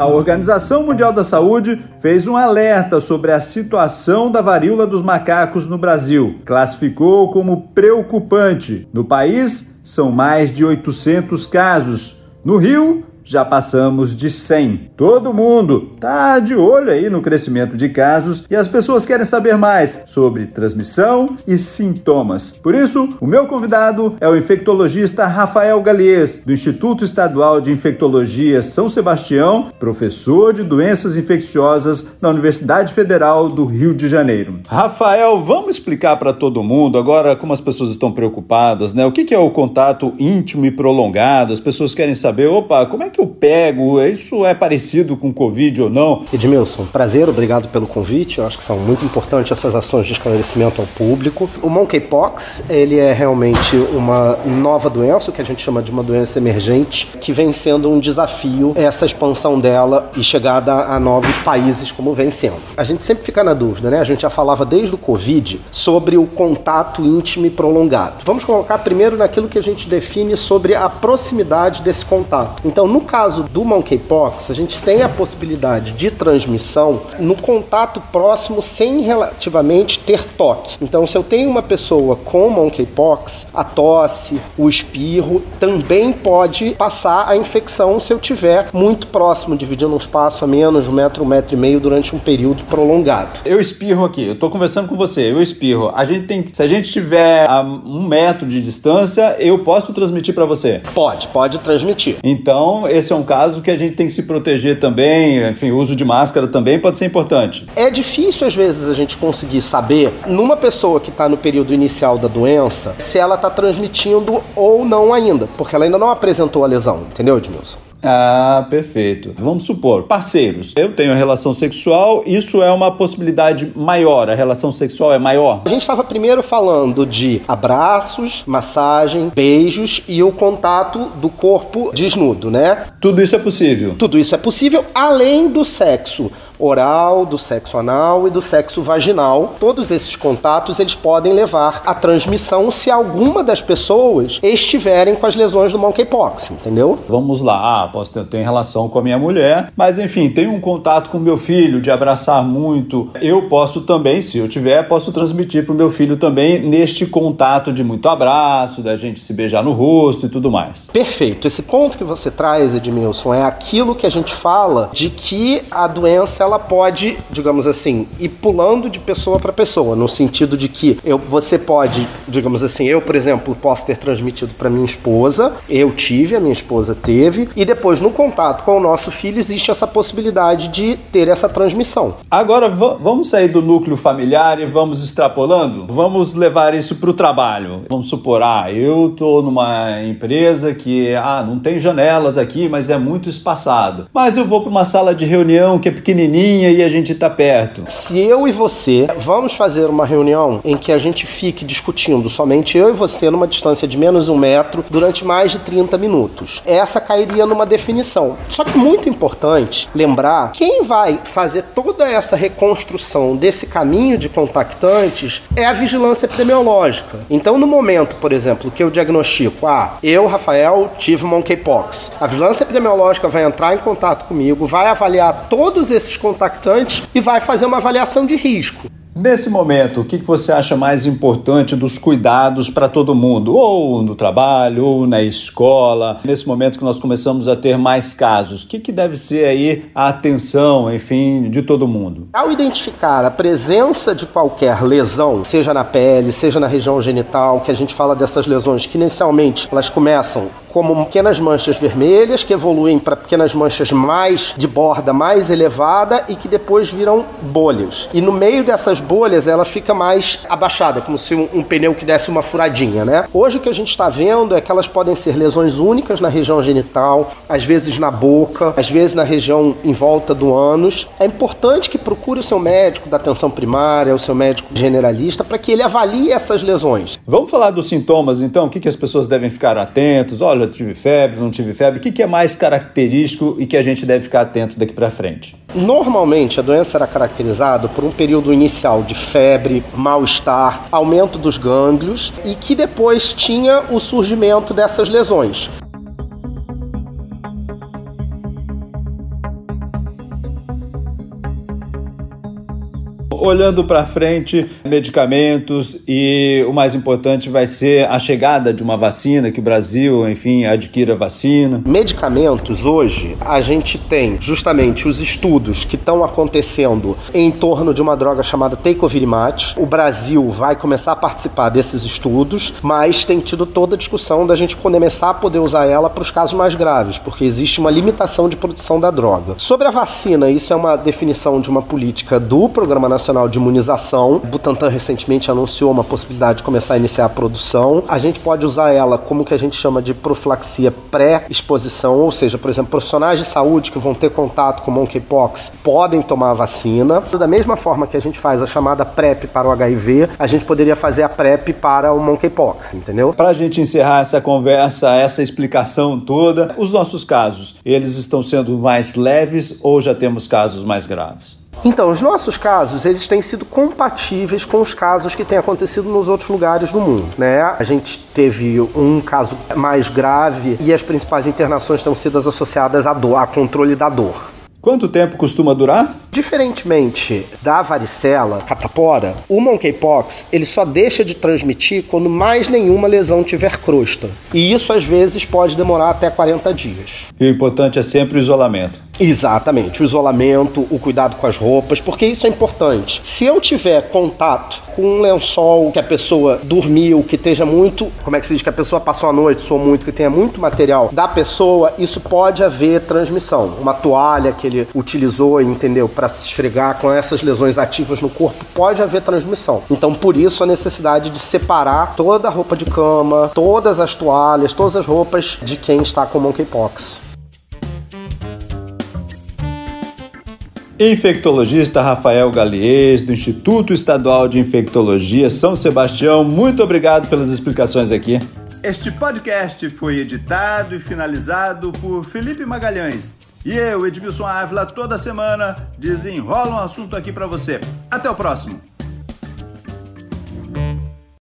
A Organização Mundial da Saúde fez um alerta sobre a situação da varíola dos macacos no Brasil. Classificou como preocupante. No país, são mais de 800 casos. No Rio, já passamos de 100. Todo mundo tá de olho aí no crescimento de casos e as pessoas querem saber mais sobre transmissão e sintomas. Por isso, o meu convidado é o infectologista Rafael Galies, do Instituto Estadual de Infectologia São Sebastião, professor de doenças infecciosas na Universidade Federal do Rio de Janeiro. Rafael, vamos explicar para todo mundo agora como as pessoas estão preocupadas, né? O que é o contato íntimo e prolongado? As pessoas querem saber, opa, como é que eu pego? Isso é parecido com Covid ou não? Edmilson, prazer, obrigado pelo convite. Eu acho que são muito importantes essas ações de esclarecimento ao público. O monkeypox, ele é realmente uma nova doença, o que a gente chama de uma doença emergente, que vem sendo um desafio essa expansão dela e chegada a novos países como vem sendo. A gente sempre fica na dúvida, né? A gente já falava desde o Covid sobre o contato íntimo e prolongado. Vamos colocar primeiro naquilo que a gente define sobre a proximidade desse contato. Então, no caso do monkeypox, a gente tem a possibilidade de transmissão no contato próximo sem relativamente ter toque. Então, se eu tenho uma pessoa com monkeypox, a tosse, o espirro também pode passar a infecção se eu tiver muito próximo, dividindo um espaço a menos de um metro, um metro e meio durante um período prolongado. Eu espirro aqui, eu estou conversando com você, eu espirro. A gente tem, se a gente tiver a um metro de distância, eu posso transmitir para você? Pode, pode transmitir. Então, esse é um caso que a gente tem que se proteger também, enfim, o uso de máscara também pode ser importante. É difícil às vezes a gente conseguir saber numa pessoa que está no período inicial da doença se ela está transmitindo ou não ainda, porque ela ainda não apresentou a lesão, entendeu, Edmilson? Ah, perfeito. Vamos supor, parceiros. Eu tenho relação sexual, isso é uma possibilidade maior. A relação sexual é maior? A gente estava primeiro falando de abraços, massagem, beijos e o contato do corpo desnudo, né? Tudo isso é possível. Tudo isso é possível além do sexo oral, do sexo anal e do sexo vaginal. Todos esses contatos eles podem levar à transmissão se alguma das pessoas estiverem com as lesões do monkeypox, entendeu? Vamos lá, ah, posso ter, ter relação com a minha mulher, mas enfim, tenho um contato com meu filho de abraçar muito. Eu posso também, se eu tiver, posso transmitir para o meu filho também neste contato de muito abraço, da gente se beijar no rosto e tudo mais. Perfeito. Esse ponto que você traz, Edmilson, é aquilo que a gente fala de que a doença ela pode, digamos assim, ir pulando de pessoa para pessoa, no sentido de que eu, você pode, digamos assim, eu, por exemplo, posso ter transmitido para minha esposa, eu tive, a minha esposa teve, e depois no contato com o nosso filho existe essa possibilidade de ter essa transmissão. Agora vamos sair do núcleo familiar e vamos extrapolando? Vamos levar isso para o trabalho. Vamos supor, ah, eu tô numa empresa que ah, não tem janelas aqui, mas é muito espaçado. Mas eu vou para uma sala de reunião que é pequenininha e a gente está perto. Se eu e você vamos fazer uma reunião em que a gente fique discutindo somente eu e você numa distância de menos um metro durante mais de 30 minutos, essa cairia numa definição. Só que muito importante lembrar quem vai fazer toda essa reconstrução desse caminho de contactantes é a vigilância epidemiológica. Então, no momento, por exemplo, que eu diagnostico, ah, eu, Rafael, tive monkeypox, a vigilância epidemiológica vai entrar em contato comigo, vai avaliar todos esses contactantes e vai fazer uma avaliação de risco. Nesse momento, o que você acha mais importante dos cuidados para todo mundo? Ou no trabalho, ou na escola? Nesse momento que nós começamos a ter mais casos, o que, que deve ser aí a atenção, enfim, de todo mundo? Ao identificar a presença de qualquer lesão, seja na pele, seja na região genital, que a gente fala dessas lesões que inicialmente elas começam como pequenas manchas vermelhas que evoluem para pequenas manchas mais de borda mais elevada e que depois viram bolhas. E no meio dessas bolhas ela fica mais abaixada, como se um, um pneu que desse uma furadinha, né? Hoje o que a gente está vendo é que elas podem ser lesões únicas na região genital, às vezes na boca, às vezes na região em volta do ânus. É importante que procure o seu médico da atenção primária, o seu médico generalista, para que ele avalie essas lesões. Vamos falar dos sintomas então? O que, que as pessoas devem ficar atentos? Olha, tive febre, não tive febre. O que, que é mais característico e que a gente deve ficar atento daqui para frente? Normalmente a doença era caracterizada por um período inicial de febre, mal-estar, aumento dos gânglios e que depois tinha o surgimento dessas lesões. Olhando para frente, medicamentos e o mais importante vai ser a chegada de uma vacina, que o Brasil, enfim, adquira vacina. Medicamentos, hoje, a gente tem justamente os estudos que estão acontecendo em torno de uma droga chamada Teicovirimate. O Brasil vai começar a participar desses estudos, mas tem tido toda a discussão da gente começar a poder usar ela para os casos mais graves, porque existe uma limitação de produção da droga. Sobre a vacina, isso é uma definição de uma política do Programa Nacional Nacional de Imunização. Butantan recentemente anunciou uma possibilidade de começar a iniciar a produção. A gente pode usar ela como que a gente chama de profilaxia pré-exposição, ou seja, por exemplo, profissionais de saúde que vão ter contato com monkeypox podem tomar a vacina. Da mesma forma que a gente faz a chamada PrEP para o HIV, a gente poderia fazer a PrEP para o monkeypox, entendeu? Para a gente encerrar essa conversa, essa explicação toda, os nossos casos, eles estão sendo mais leves ou já temos casos mais graves? Então, os nossos casos, eles têm sido compatíveis com os casos que têm acontecido nos outros lugares do mundo, né? A gente teve um caso mais grave e as principais internações estão sido associadas à dor, a controle da dor. Quanto tempo costuma durar? Diferentemente da varicela, catapora, o monkeypox ele só deixa de transmitir quando mais nenhuma lesão tiver crosta. E isso às vezes pode demorar até 40 dias. E o importante é sempre o isolamento. Exatamente, o isolamento, o cuidado com as roupas, porque isso é importante. Se eu tiver contato com um lençol que a pessoa dormiu, que esteja muito, como é que se diz, que a pessoa passou a noite, soou muito, que tenha muito material da pessoa, isso pode haver transmissão. Uma toalha que ele utilizou, entendeu, para se esfregar com essas lesões ativas no corpo, pode haver transmissão. Então, por isso a necessidade de separar toda a roupa de cama, todas as toalhas, todas as roupas de quem está com monkeypox. Infectologista Rafael Galies, do Instituto Estadual de Infectologia São Sebastião, muito obrigado pelas explicações aqui. Este podcast foi editado e finalizado por Felipe Magalhães. E eu, Edmilson Ávila, toda semana desenrola um assunto aqui para você. Até o próximo!